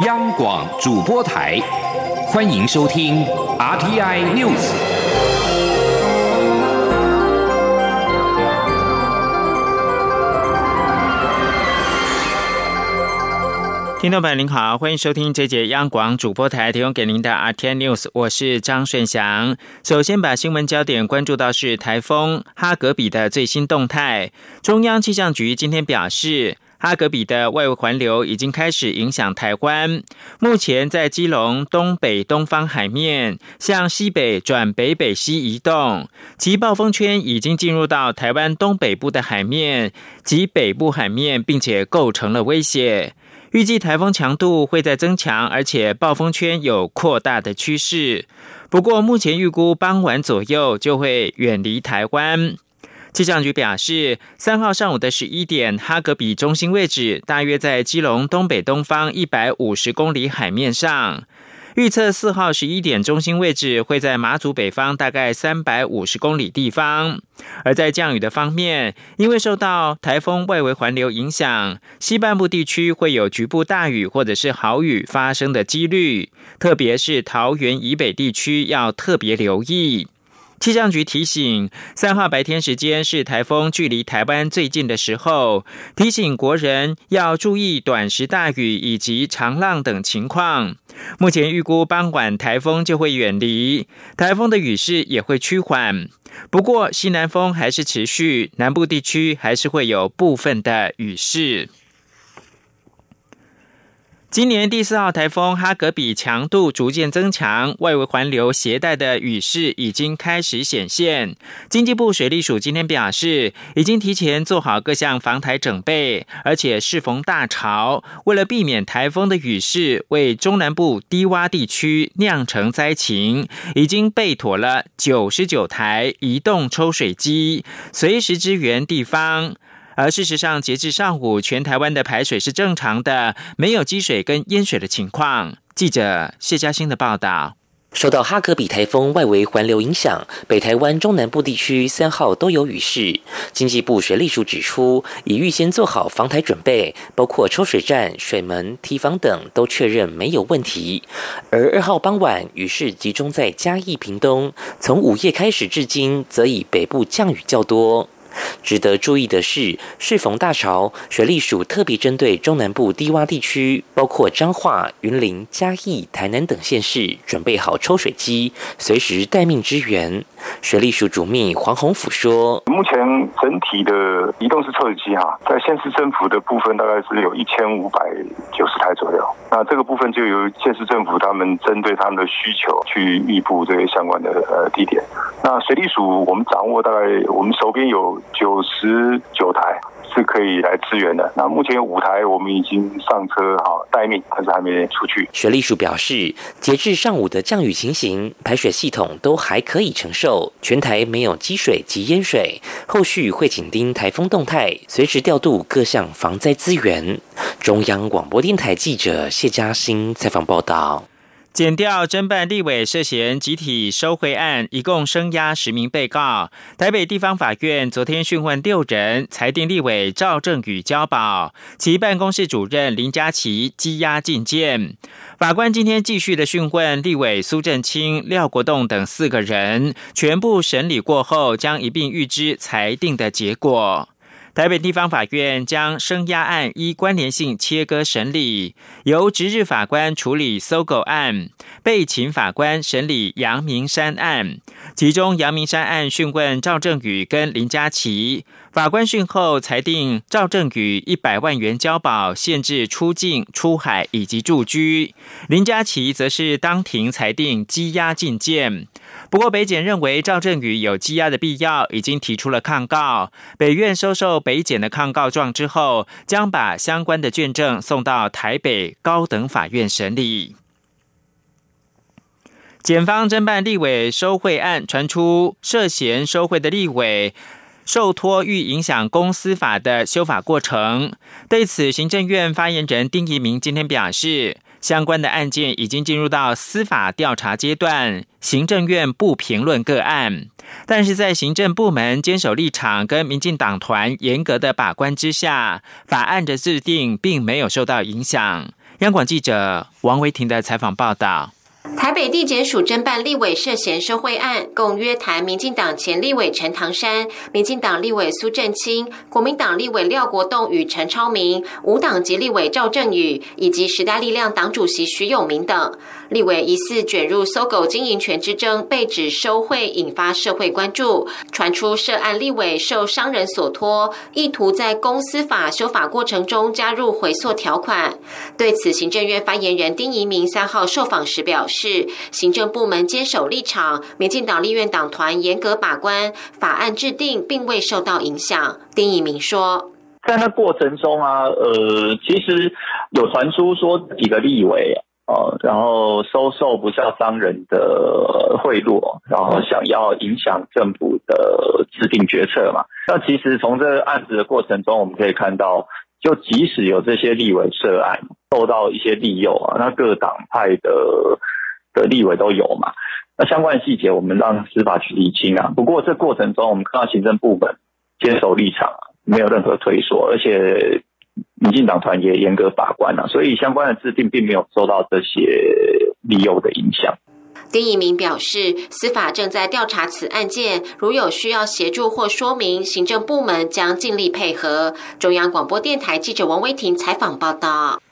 央广主播台，欢迎收听 RTI News。听众朋友您好，欢迎收听这节央广主播台提供给您的 RTI News，我是张顺祥。首先把新闻焦点关注到是台风哈格比的最新动态。中央气象局今天表示。哈格比的外围环流已经开始影响台湾，目前在基隆东北东方海面向西北转北北西移动，其暴风圈已经进入到台湾东北部的海面及北部海面，并且构成了威胁。预计台风强度会在增强，而且暴风圈有扩大的趋势。不过目前预估傍晚左右就会远离台湾。气象局表示，三号上午的十一点，哈格比中心位置大约在基隆东北东方一百五十公里海面上。预测四号十一点中心位置会在马祖北方大概三百五十公里地方。而在降雨的方面，因为受到台风外围环流影响，西半部地区会有局部大雨或者是豪雨发生的几率，特别是桃园以北地区要特别留意。气象局提醒，三号白天时间是台风距离台湾最近的时候，提醒国人要注意短时大雨以及长浪等情况。目前预估傍晚台风就会远离，台风的雨势也会趋缓，不过西南风还是持续，南部地区还是会有部分的雨势。今年第四号台风哈格比强度逐渐增强，外围环流携带的雨势已经开始显现。经济部水利署今天表示，已经提前做好各项防台准备，而且适逢大潮，为了避免台风的雨势为中南部低洼地区酿成灾情，已经备妥了九十九台移动抽水机，随时支援地方。而事实上，截至上午，全台湾的排水是正常的，没有积水跟淹水的情况。记者谢嘉欣的报道。受到哈格比台风外围环流影响，北台湾中南部地区三号都有雨势。经济部水利署指出，已预先做好防台准备，包括抽水站、水门、堤防等都确认没有问题。而二号傍晚，雨势集中在嘉义、屏东，从午夜开始至今，则以北部降雨较多。值得注意的是，适逢大潮，水利署特别针对中南部低洼地区，包括彰化、云林、嘉义、台南等县市，准备好抽水机，随时待命支援。水利署主秘黄宏甫说：“目前整体的移动式抽水机哈，在县市政府的部分大概是有一千五百九十台左右。那这个部分就由县市政府他们针对他们的需求去预布这些相关的呃地点。那水利署我们掌握大概我们手边有。”九十九台是可以来支援的。那目前有五台，我们已经上车哈待命，但是还没出去。水利署表示，截至上午的降雨情形，排水系统都还可以承受，全台没有积水及淹水。后续会紧盯台风动态，随时调度各项防灾资源。中央广播电台记者谢嘉欣采访报道。检调侦办立委涉嫌集体收贿案，一共声押十名被告。台北地方法院昨天讯问六人，裁定立委赵正宇交保，其办公室主任林佳琪羁押禁见。法官今天继续的讯问立委苏振清、廖国栋等四个人，全部审理过后，将一并预知裁定的结果。台北地方法院将声押案依关联性切割审理，由值日法官处理搜狗案，被请法官审理阳明山案。其中阳明山案讯问赵正宇跟林佳琪，法官讯后裁定赵正宇一百万元交保，限制出境、出海以及住居；林佳琪则是当庭裁定羁押禁见。不过，北检认为赵振宇有羁押的必要，已经提出了抗告。北院收受北检的抗告状之后，将把相关的卷证送到台北高等法院审理。检方侦办立委收贿案，传出涉嫌收贿的立委受托欲影响公司法的修法过程。对此，行政院发言人丁一明今天表示。相关的案件已经进入到司法调查阶段，行政院不评论个案，但是在行政部门坚守立场跟民进党团严格的把关之下，法案的制定并没有受到影响。央广记者王维婷的采访报道。台北地检署侦办立委涉嫌受贿案，共约谈民进党前立委陈唐山、民进党立委苏振清、国民党立委廖国栋与陈超明、无党籍立委赵振宇以及时代力量党主席徐永明等。立委疑似卷入搜狗经营权之争，被指收贿，引发社会关注。传出涉案立委受商人所托，意图在公司法修法过程中加入回溯条款。对此，行政院发言人丁仪明三号受访时表示，是行政部门坚守立场，民进党立院党团严格把关，法案制定并未受到影响。丁仪明说，在那过程中啊，呃，其实有传出说几个立委。哦，然后收受不孝商人的贿赂，然后想要影响政府的制定决策嘛？那其实从这个案子的过程中，我们可以看到，就即使有这些立委涉案，受到一些利诱啊，那各党派的的立委都有嘛？那相关的细节，我们让司法去厘清啊。不过这过程中，我们看到行政部门坚守立场，没有任何退缩，而且。民进党团也严格把关啊，所以相关的制定并没有受到这些利诱的影响。丁一鸣表示，司法正在调查此案件，如有需要协助或说明，行政部门将尽力配合。中央广播电台记者王威婷采访报道。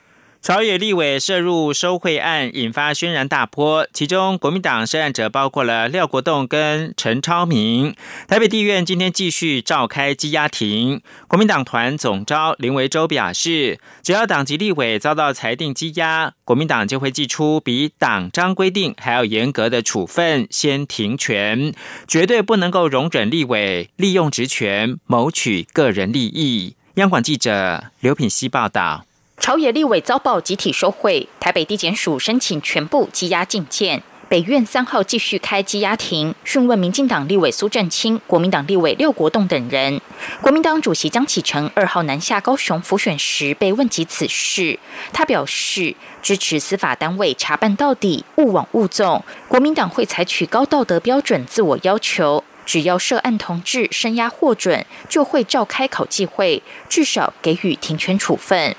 朝野立委涉入收贿案，引发轩然大波。其中，国民党涉案者包括了廖国栋跟陈超明。台北地院今天继续召开羁押庭。国民党团总召林维洲表示，只要党籍立委遭到裁定羁押，国民党就会祭出比党章规定还要严格的处分，先停权，绝对不能够容忍立委利用职权谋取个人利益。央广记者刘品希报道。朝野立委遭报集体收贿，台北地检署申请全部羁押禁见。北院三号继续开羁押庭，讯问民进党立委苏振清、国民党立委廖国栋等人。国民党主席江启臣二号南下高雄辅选时被问及此事，他表示支持司法单位查办到底，勿枉勿纵。国民党会采取高道德标准自我要求，只要涉案同志声押获准，就会召开考纪会，至少给予停权处分。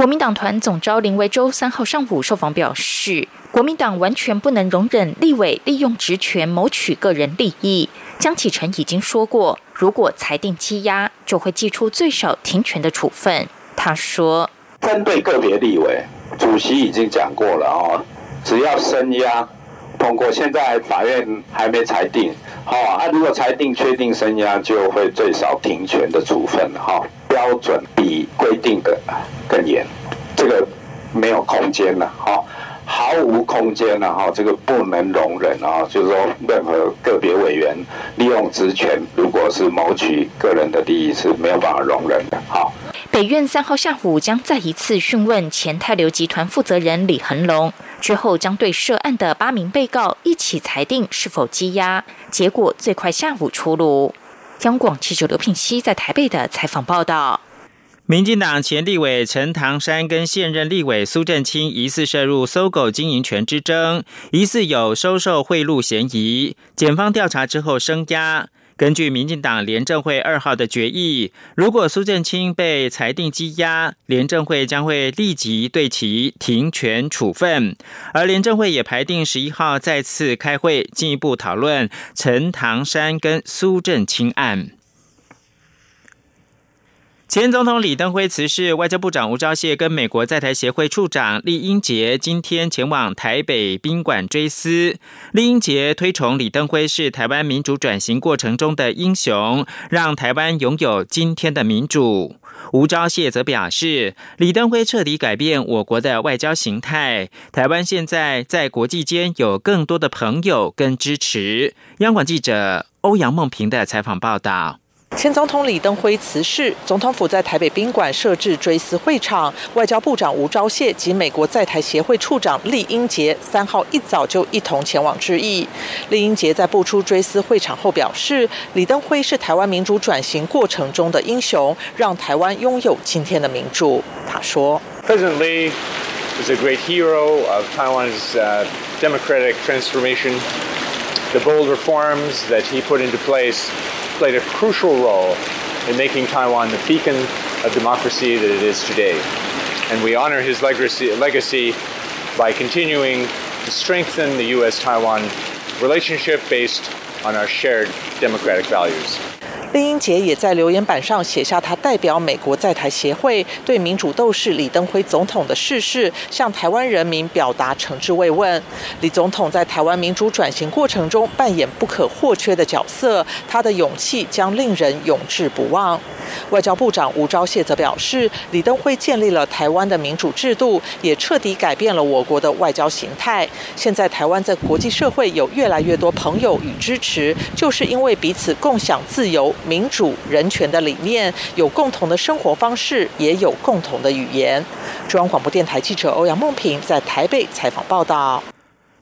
国民党团总召林维洲三号上午受访表示，国民党完全不能容忍立委利用职权谋取个人利益。江启臣已经说过，如果裁定羁押，就会寄出最少停权的处分。他说，针对个别立委，主席已经讲过了哦，只要声押通过，现在法院还没裁定，好啊，如果裁定确定声押，就会最少停权的处分哈。标准比规定的更严，这个没有空间了，哈，毫无空间了，哈，这个不能容忍啊！就是说，任何个别委员利用职权，如果是谋取个人的利益，是没有办法容忍的，好。北院三号下午将再一次讯问前泰流集团负责人李恒龙，之后将对涉案的八名被告一起裁定是否羁押，结果最快下午出炉。央广记者刘品熙在台北的采访报道：，民进党前立委陈唐山跟现任立委苏振清疑似涉入搜狗经营权之争，疑似有收受贿赂嫌疑。检方调查之后声压。根据民进党廉政会二号的决议，如果苏振清被裁定羁押，廉政会将会立即对其停权处分。而廉政会也排定十一号再次开会，进一步讨论陈唐山跟苏振清案。前总统李登辉辞世，外交部长吴钊燮跟美国在台协会处长厉英杰今天前往台北宾馆追思。厉英杰推崇李登辉是台湾民主转型过程中的英雄，让台湾拥有今天的民主。吴钊燮则表示，李登辉彻底改变我国的外交形态，台湾现在在国际间有更多的朋友跟支持。央广记者欧阳梦平的采访报道。前总统李登辉辞世，总统府在台北宾馆设置追思会场。外交部长吴钊燮及美国在台协会处长厉英杰三号一早就一同前往致意。厉英杰在步出追思会场后表示，李登辉是台湾民主转型过程中的英雄，让台湾拥有今天的民主。他说：“President Lee is a great hero of Taiwan's democratic transformation. The bold reforms that he put into place.” Played a crucial role in making Taiwan the beacon of democracy that it is today. and we honor his legacy, by continuing to strengthen the U.S. Taiwan relationship based on our shared democratic values. 林英杰也在留言板上写下他代表美国在台协会对民主斗士李登辉总统的逝世向台湾人民表达诚挚慰问。李总统在台湾民主转型过程中扮演不可或缺的角色，他的勇气将令人永志不忘。外交部长吴钊燮则表示，李登辉建立了台湾的民主制度，也彻底改变了我国的外交形态。现在台湾在国际社会有越来越多朋友与支持，就是因为彼此共享自由。民主人权的理念，有共同的生活方式，也有共同的语言。中央广播电台记者欧阳梦平在台北采访报道。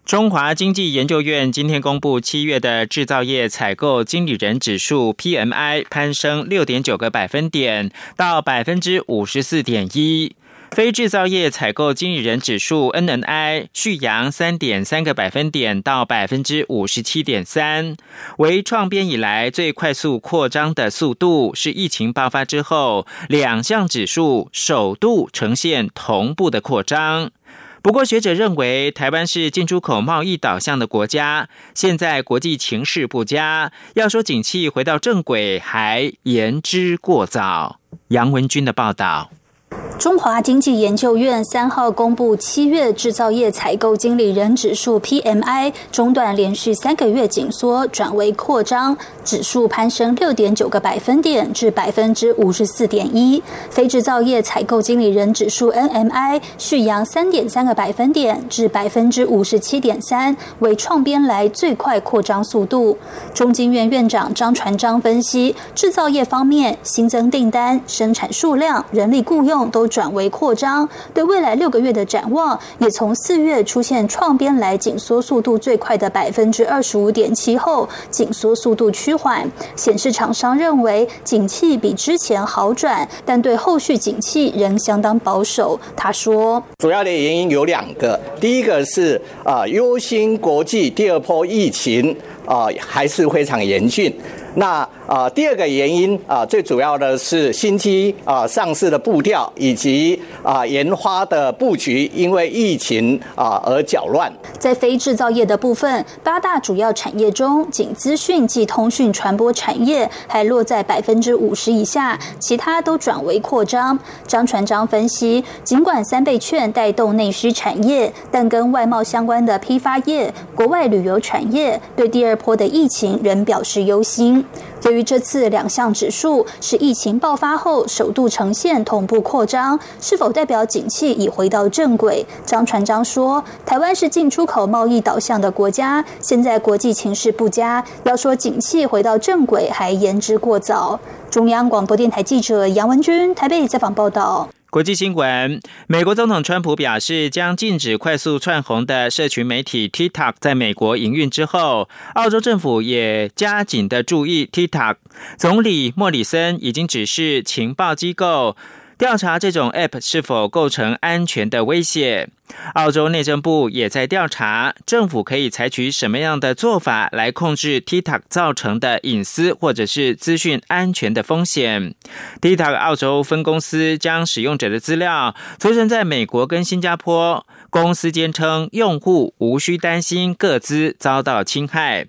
中华经济研究院今天公布七月的制造业采购经理人指数 PMI 攀升六点九个百分点，到百分之五十四点一。非制造业采购经理人指数 （NNI） 续扬三点三个百分点到百分之五十七点三，为创编以来最快速扩张的速度，是疫情爆发之后两项指数首度呈现同步的扩张。不过，学者认为台湾是进出口贸易导向的国家，现在国际情势不佳，要说景气回到正轨还言之过早。杨文军的报道。中华经济研究院三号公布七月制造业采购经理人指数 PMI 中断连续三个月紧缩，转为扩张，指数攀升六点九个百分点至百分之五十四点一。非制造业采购经理人指数 NMI 续扬三点三个百分点至百分之五十七点三，为创编来最快扩张速度。中经院院长张传章分析，制造业方面新增订单、生产数量、人力雇佣都。转为扩张，对未来六个月的展望也从四月出现创编来紧缩速度最快的百分之二十五点七后，紧缩速度趋缓，显示厂商认为景气比之前好转，但对后续景气仍相当保守。他说，主要的原因有两个，第一个是啊忧心国际第二波疫情啊还是非常严峻。那啊，第二个原因啊，最主要的是新机啊上市的步调以及啊研发的布局，因为疫情啊而搅乱。在非制造业的部分，八大主要产业中，仅资讯及通讯传播产业还落在百分之五十以下，其他都转为扩张。张传章分析，尽管三倍券带动内需产业，但跟外贸相关的批发业、国外旅游产业对第二波的疫情仍表示忧心。由于这次两项指数是疫情爆发后首度呈现同步扩张，是否代表景气已回到正轨？张传章说：“台湾是进出口贸易导向的国家，现在国际情势不佳，要说景气回到正轨还言之过早。”中央广播电台记者杨文君台北采访报道。国际新闻：美国总统川普表示，将禁止快速窜红的社群媒体 TikTok 在美国营运之后，澳洲政府也加紧的注意 TikTok。总理莫里森已经指示情报机构。调查这种 App 是否构成安全的威胁。澳洲内政部也在调查政府可以采取什么样的做法来控制 TikTok 造成的隐私或者是资讯安全的风险。TikTok 澳洲分公司将使用者的资料储存在美国跟新加坡，公司坚称用户无需担心各资遭到侵害。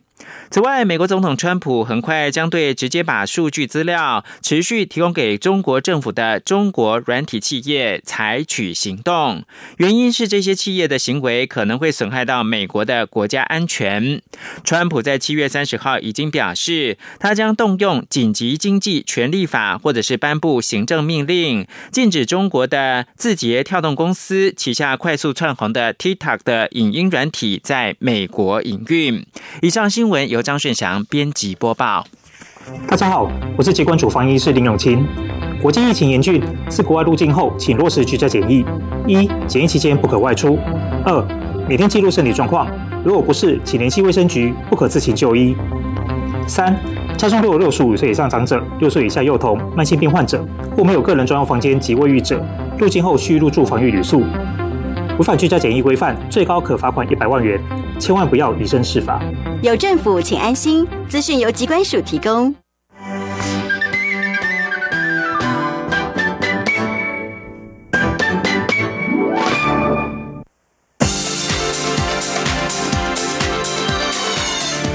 此外，美国总统川普很快将对直接把数据资料持续提供给中国政府的中国软体企业采取行动，原因是这些企业的行为可能会损害到美国的国家安全。川普在七月三十号已经表示，他将动用紧急经济权利法，或者是颁布行政命令，禁止中国的字节跳动公司旗下快速窜红的 TikTok 的影音软体在美国营运。以上新闻。由张顺祥编辑播报。大家好，我是疾管主防疫师林永清。国际疫情严峻，自国外入境后，请落实居家检疫：一、检疫期间不可外出；二、每天记录身体状况，如果不是，请联系卫生局，不可自行就医；三、家中若有六十五岁以上长者、六岁以下幼童、慢性病患者或没有个人专用房间及卫浴者，入境后需入住防疫旅宿。违反居家检疫规范，最高可罚款一百万元，千万不要以身试法。有政府，请安心。资讯由机关署提供。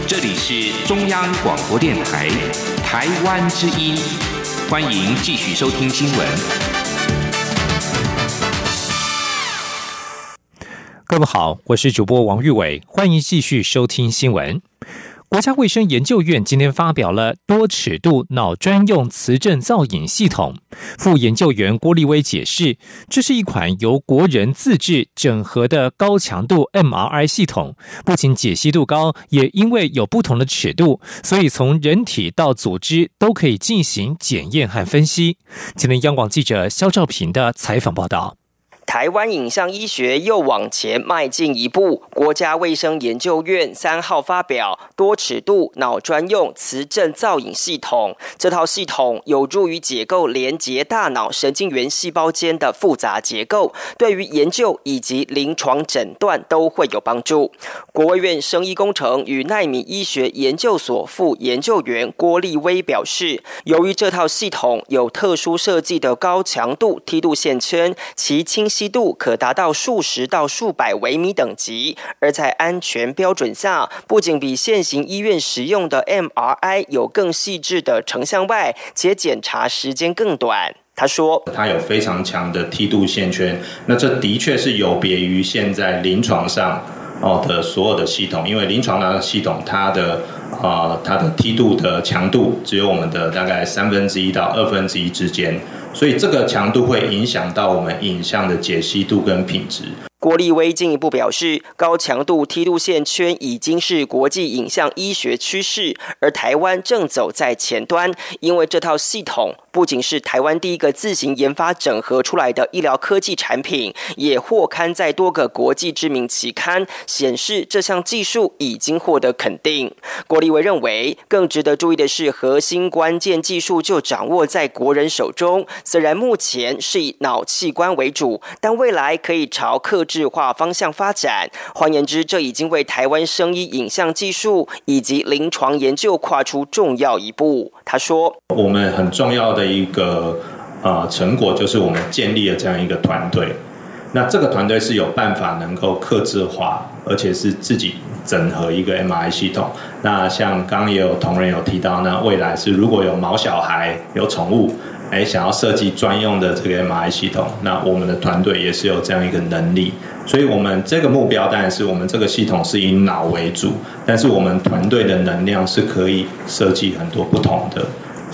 这里是中央广播电台，台湾之音，欢迎继续收听新闻。各位好，我是主播王玉伟，欢迎继续收听新闻。国家卫生研究院今天发表了多尺度脑专用磁振造影系统。副研究员郭立威解释，这是一款由国人自制整合的高强度 MRI 系统，不仅解析度高，也因为有不同的尺度，所以从人体到组织都可以进行检验和分析。今天央广记者肖兆平的采访报道。台湾影像医学又往前迈进一步。国家卫生研究院三号发表多尺度脑专用磁振造影系统，这套系统有助于解构连接大脑神经元细胞间的复杂结构，对于研究以及临床诊断都会有帮助。国卫院生医工程与奈米医学研究所副研究员郭立威表示，由于这套系统有特殊设计的高强度梯度线圈，其清。晰度可达到数十到数百微米等级，而在安全标准下，不仅比现行医院使用的 MRI 有更细致的成像外，且检查时间更短。他说：“它有非常强的梯度线圈，那这的确是有别于现在临床上哦的所有的系统，因为临床的系统它的啊它的梯度的强度只有我们的大概三分之一到二分之一之间。”所以这个强度会影响到我们影像的解析度跟品质。郭立威进一步表示，高强度梯度线圈已经是国际影像医学趋势，而台湾正走在前端。因为这套系统不仅是台湾第一个自行研发整合出来的医疗科技产品，也获刊在多个国际知名期刊，显示这项技术已经获得肯定。郭立威认为，更值得注意的是，核心关键技术就掌握在国人手中。虽然目前是以脑器官为主，但未来可以朝克。智化方向发展，换言之，这已经为台湾生医影像技术以及临床研究跨出重要一步。他说：“我们很重要的一个呃成果，就是我们建立了这样一个团队。那这个团队是有办法能够克制化，而且是自己整合一个 MRI 系统。那像刚刚也有同仁有提到，那未来是如果有毛小孩、有宠物。”哎，想要设计专用的这个 MRI 系统，那我们的团队也是有这样一个能力，所以我们这个目标当然是我们这个系统是以脑为主，但是我们团队的能量是可以设计很多不同的。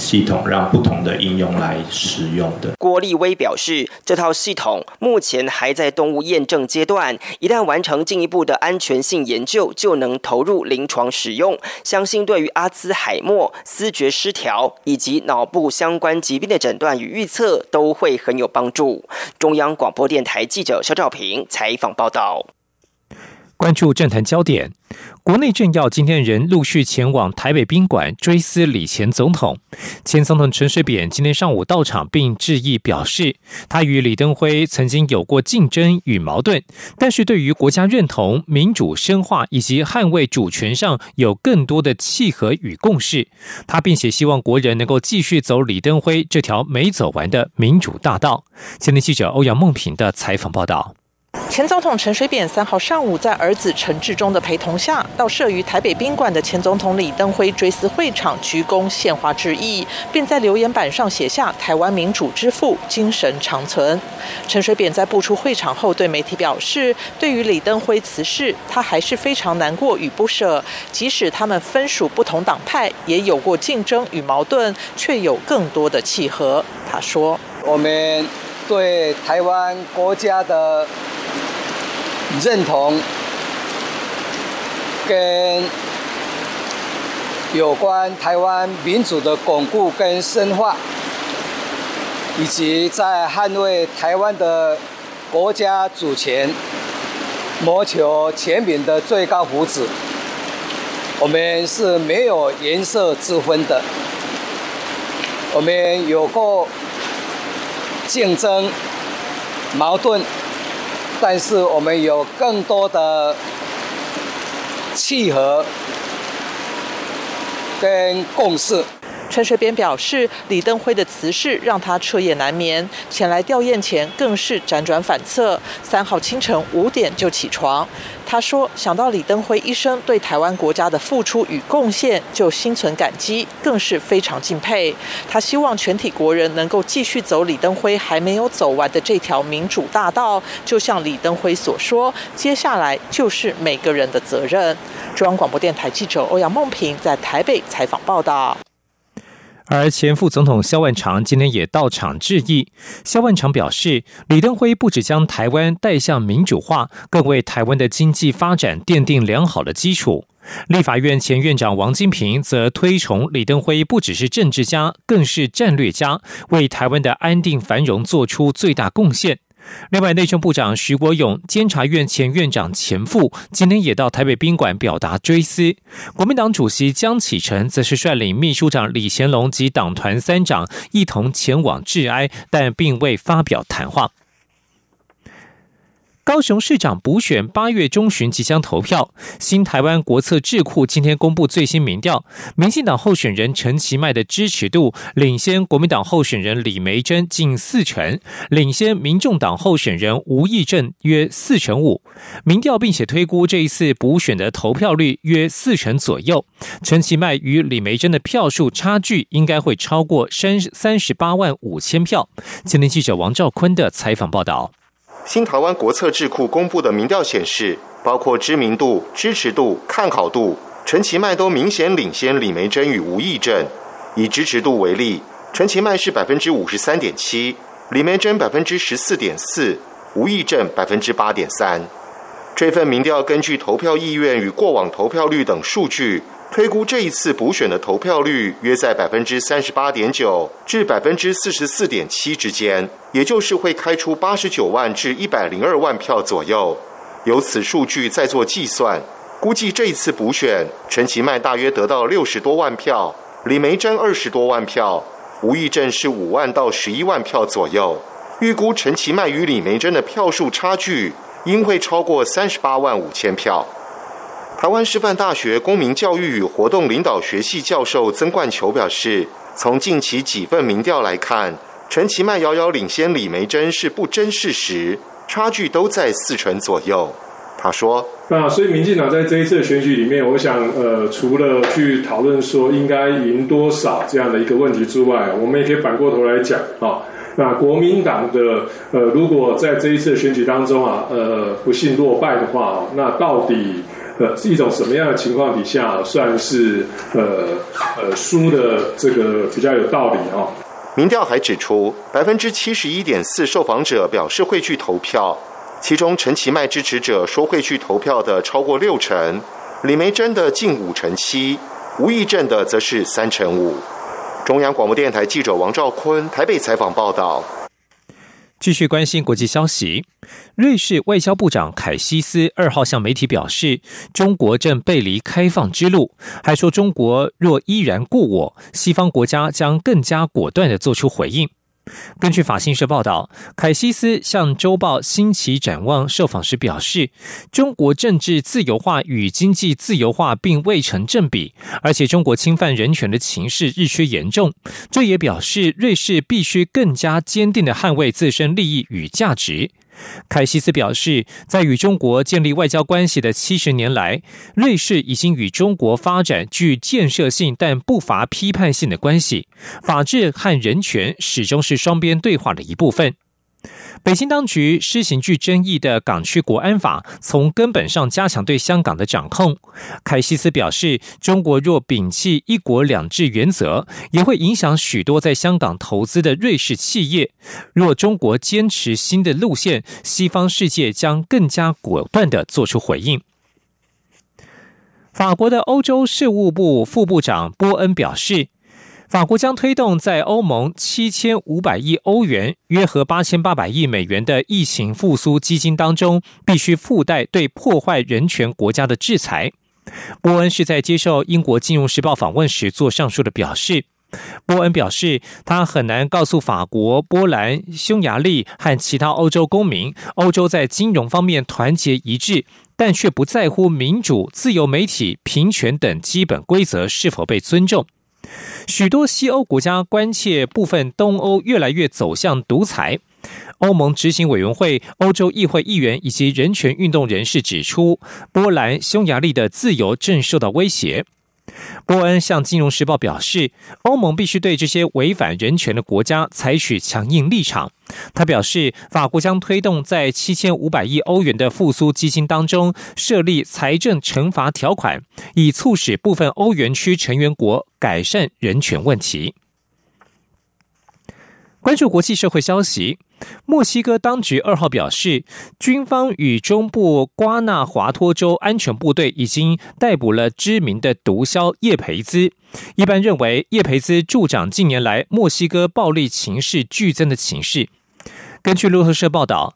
系统让不同的应用来使用的。郭立威表示，这套系统目前还在动物验证阶段，一旦完成进一步的安全性研究，就能投入临床使用。相信对于阿兹海默、思觉失调以及脑部相关疾病的诊断与预测都会很有帮助。中央广播电台记者肖兆平采访报道。关注政坛焦点，国内政要今天仍陆续前往台北宾馆追思李前总统。前总统陈水扁今天上午到场并致意，表示他与李登辉曾经有过竞争与矛盾，但是对于国家认同、民主深化以及捍卫主权上有更多的契合与共识。他并且希望国人能够继续走李登辉这条没走完的民主大道。前天记者欧阳梦平的采访报道。前总统陈水扁三号上午在儿子陈志忠的陪同下，到设于台北宾馆的前总统李登辉追思会场鞠躬献花致意，并在留言板上写下“台湾民主之父，精神长存”。陈水扁在步出会场后对媒体表示，对于李登辉辞世，他还是非常难过与不舍。即使他们分属不同党派，也有过竞争与矛盾，却有更多的契合。他说：“我们对台湾国家的。”认同跟有关台湾民主的巩固跟深化，以及在捍卫台湾的国家主权、谋求全民的最高福祉，我们是没有颜色之分的。我们有过竞争、矛盾。但是我们有更多的契合跟共识。陈水扁表示，李登辉的辞世让他彻夜难眠，前来吊唁前更是辗转反侧，三号清晨五点就起床。他说：“想到李登辉一生对台湾国家的付出与贡献，就心存感激，更是非常敬佩。他希望全体国人能够继续走李登辉还没有走完的这条民主大道。就像李登辉所说，接下来就是每个人的责任。”中央广播电台记者欧阳梦平在台北采访报道。而前副总统肖万长今天也到场致意。肖万长表示，李登辉不止将台湾带向民主化，更为台湾的经济发展奠定良好的基础。立法院前院长王金平则推崇李登辉不只是政治家，更是战略家，为台湾的安定繁荣做出最大贡献。另外，内政部长徐国勇、监察院前院长钱复今天也到台北宾馆表达追思。国民党主席江启臣则是率领秘书长李贤龙及党团三长一同前往致哀，但并未发表谈话。高雄市长补选八月中旬即将投票。新台湾国策智库今天公布最新民调，民进党候选人陈其迈的支持度领先国民党候选人李梅珍近四成，领先民众党候选人吴益政约四成五。民调并且推估这一次补选的投票率约四成左右。陈其迈与李梅珍的票数差距应该会超过三三十八万五千票。今天记者王兆坤的采访报道。新台湾国策智库公布的民调显示，包括知名度、支持度、看好度，陈其迈都明显领先李梅珍与吴益政。以支持度为例，陈其迈是百分之五十三点七，李梅珍百分之十四点四，吴益政百分之八点三。这份民调根据投票意愿与过往投票率等数据。推估这一次补选的投票率约在百分之三十八点九至百分之四十四点七之间，也就是会开出八十九万至一百零二万票左右。由此数据再做计算，估计这一次补选，陈其迈大约得到六十多万票，李梅珍二十多万票，吴益政是五万到十一万票左右。预估陈其迈与李梅珍的票数差距应会超过三十八万五千票。台湾师范大学公民教育与活动领导学系教授曾冠球表示，从近期几份民调来看，陈其迈遥遥领先李梅珍是不争事实，差距都在四成左右。他说：“那所以民进党在这一次选举里面，我想，呃，除了去讨论说应该赢多少这样的一个问题之外，我们也可以反过头来讲啊，那国民党的呃，如果在这一次选举当中啊，呃，不幸落败的话，那到底？”呃，是一种什么样的情况底下算是呃呃输的这个比较有道理啊？民调还指出，百分之七十一点四受访者表示会去投票，其中陈其迈支持者说会去投票的超过六成，李梅珍的近五成七，吴益政的则是三成五。中央广播电台记者王兆坤台北采访报道。继续关心国际消息，瑞士外交部长凯西斯二号向媒体表示，中国正背离开放之路，还说中国若依然故我，西方国家将更加果断的做出回应。根据法新社报道，凯西斯向周报《新奇展望》受访时表示，中国政治自由化与经济自由化并未成正比，而且中国侵犯人权的情势日趋严重。这也表示，瑞士必须更加坚定地捍卫自身利益与价值。凯西斯表示，在与中国建立外交关系的七十年来，瑞士已经与中国发展具建设性但不乏批判性的关系。法治和人权始终是双边对话的一部分。北京当局施行具争议的港区国安法，从根本上加强对香港的掌控。凯西斯表示，中国若摒弃“一国两制”原则，也会影响许多在香港投资的瑞士企业。若中国坚持新的路线，西方世界将更加果断的做出回应。法国的欧洲事务部副部长波恩表示。法国将推动在欧盟七千五百亿欧元（约合八千八百亿美元）的疫情复苏基金当中，必须附带对破坏人权国家的制裁。波恩是在接受英国《金融时报》访问时做上述的表示。波恩表示，他很难告诉法国、波兰、匈牙利和其他欧洲公民，欧洲在金融方面团结一致，但却不在乎民主、自由媒体、平权等基本规则是否被尊重。许多西欧国家关切部分东欧越来越走向独裁。欧盟执行委员会、欧洲议会议员以及人权运动人士指出，波兰、匈牙利的自由正受到威胁。波恩向《金融时报》表示，欧盟必须对这些违反人权的国家采取强硬立场。他表示，法国将推动在七千五百亿欧元的复苏基金当中设立财政惩罚条款，以促使部分欧元区成员国改善人权问题。关注国际社会消息。墨西哥当局二号表示，军方与中部瓜纳华托州安全部队已经逮捕了知名的毒枭叶培兹。一般认为，叶培兹助长近年来墨西哥暴力情势剧增的情势。根据路透社报道，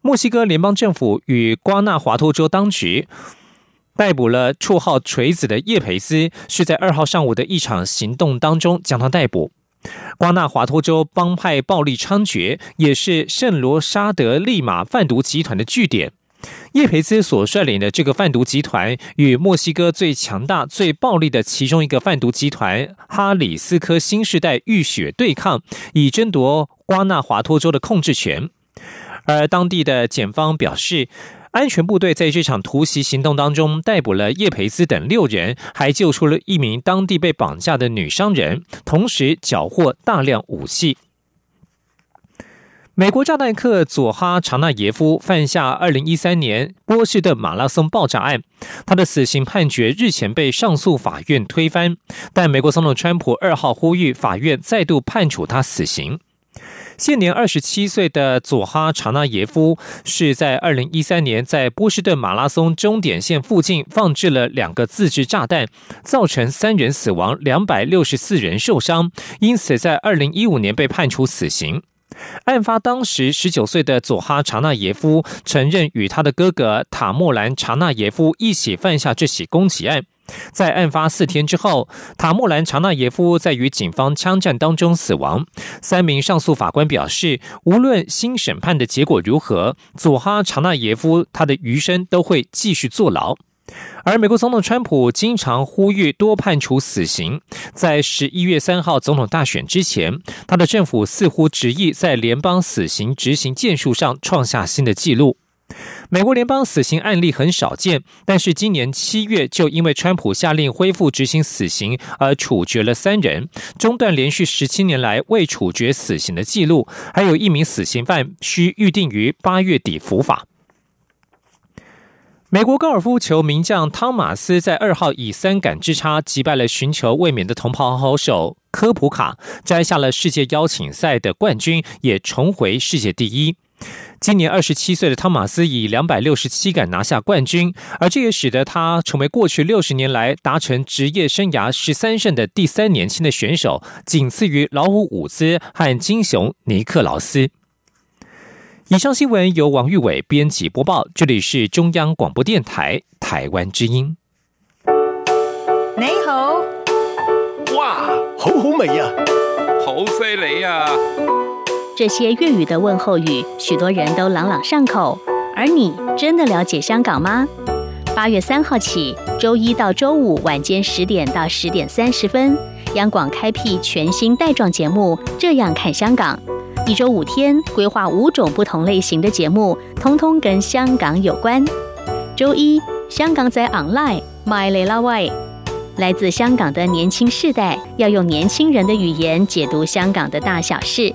墨西哥联邦政府与瓜纳华托州当局逮捕了绰号“锤子”的叶培兹，是在二号上午的一场行动当中将他逮捕。瓜纳华托州帮派暴力猖獗，也是圣罗沙德利马贩毒集团的据点。叶培兹所率领的这个贩毒集团，与墨西哥最强大、最暴力的其中一个贩毒集团——哈里斯科新时代浴血对抗，以争夺瓜纳华托州的控制权。而当地的检方表示。安全部队在这场突袭行动当中逮捕了叶培斯等六人，还救出了一名当地被绑架的女商人，同时缴获大量武器。美国炸弹客佐哈查纳耶夫犯下二零一三年波士顿马拉松爆炸案，他的死刑判决日前被上诉法院推翻，但美国总统川普二号呼吁法院再度判处他死刑。现年二十七岁的佐哈查纳耶夫是在二零一三年在波士顿马拉松终点线附近放置了两个自制炸弹，造成三人死亡、两百六十四人受伤，因此在二零一五年被判处死刑。案发当时，十九岁的佐哈查纳耶夫承认与他的哥哥塔莫兰查纳耶夫一起犯下这起攻击案。在案发四天之后，塔莫兰查纳耶夫在与警方枪战当中死亡。三名上诉法官表示，无论新审判的结果如何，佐哈查纳耶夫他的余生都会继续坐牢。而美国总统川普经常呼吁多判处死刑。在十一月三号总统大选之前，他的政府似乎执意在联邦死刑执行件数上创下新的纪录。美国联邦死刑案例很少见，但是今年七月就因为川普下令恢复执行死刑而处决了三人，中断连续十七年来未处决死刑的记录。还有一名死刑犯需预定于八月底伏法。美国高尔夫球名将汤马斯在二号以三杆之差击败了寻求卫冕的同袍好手科普卡，摘下了世界邀请赛的冠军，也重回世界第一。今年二十七岁的汤马斯以两百六十七杆拿下冠军，而这也使得他成为过去六十年来达成职业生涯十三胜的第三年轻的选手，仅次于老虎伍兹和金熊尼克劳斯。以上新闻由王玉伟编辑播报，这里是中央广播电台台湾之音。你好，哇，好好味呀，好犀利呀！这些粤语的问候语，许多人都朗朗上口。而你真的了解香港吗？八月三号起，周一到周五晚间十点到十点三十分，央广开辟全新带状节目《这样看香港》，一周五天，规划五种不同类型的节目，通通跟香港有关。周一，香港在 online，My l a Way，来自香港的年轻世代要用年轻人的语言解读香港的大小事。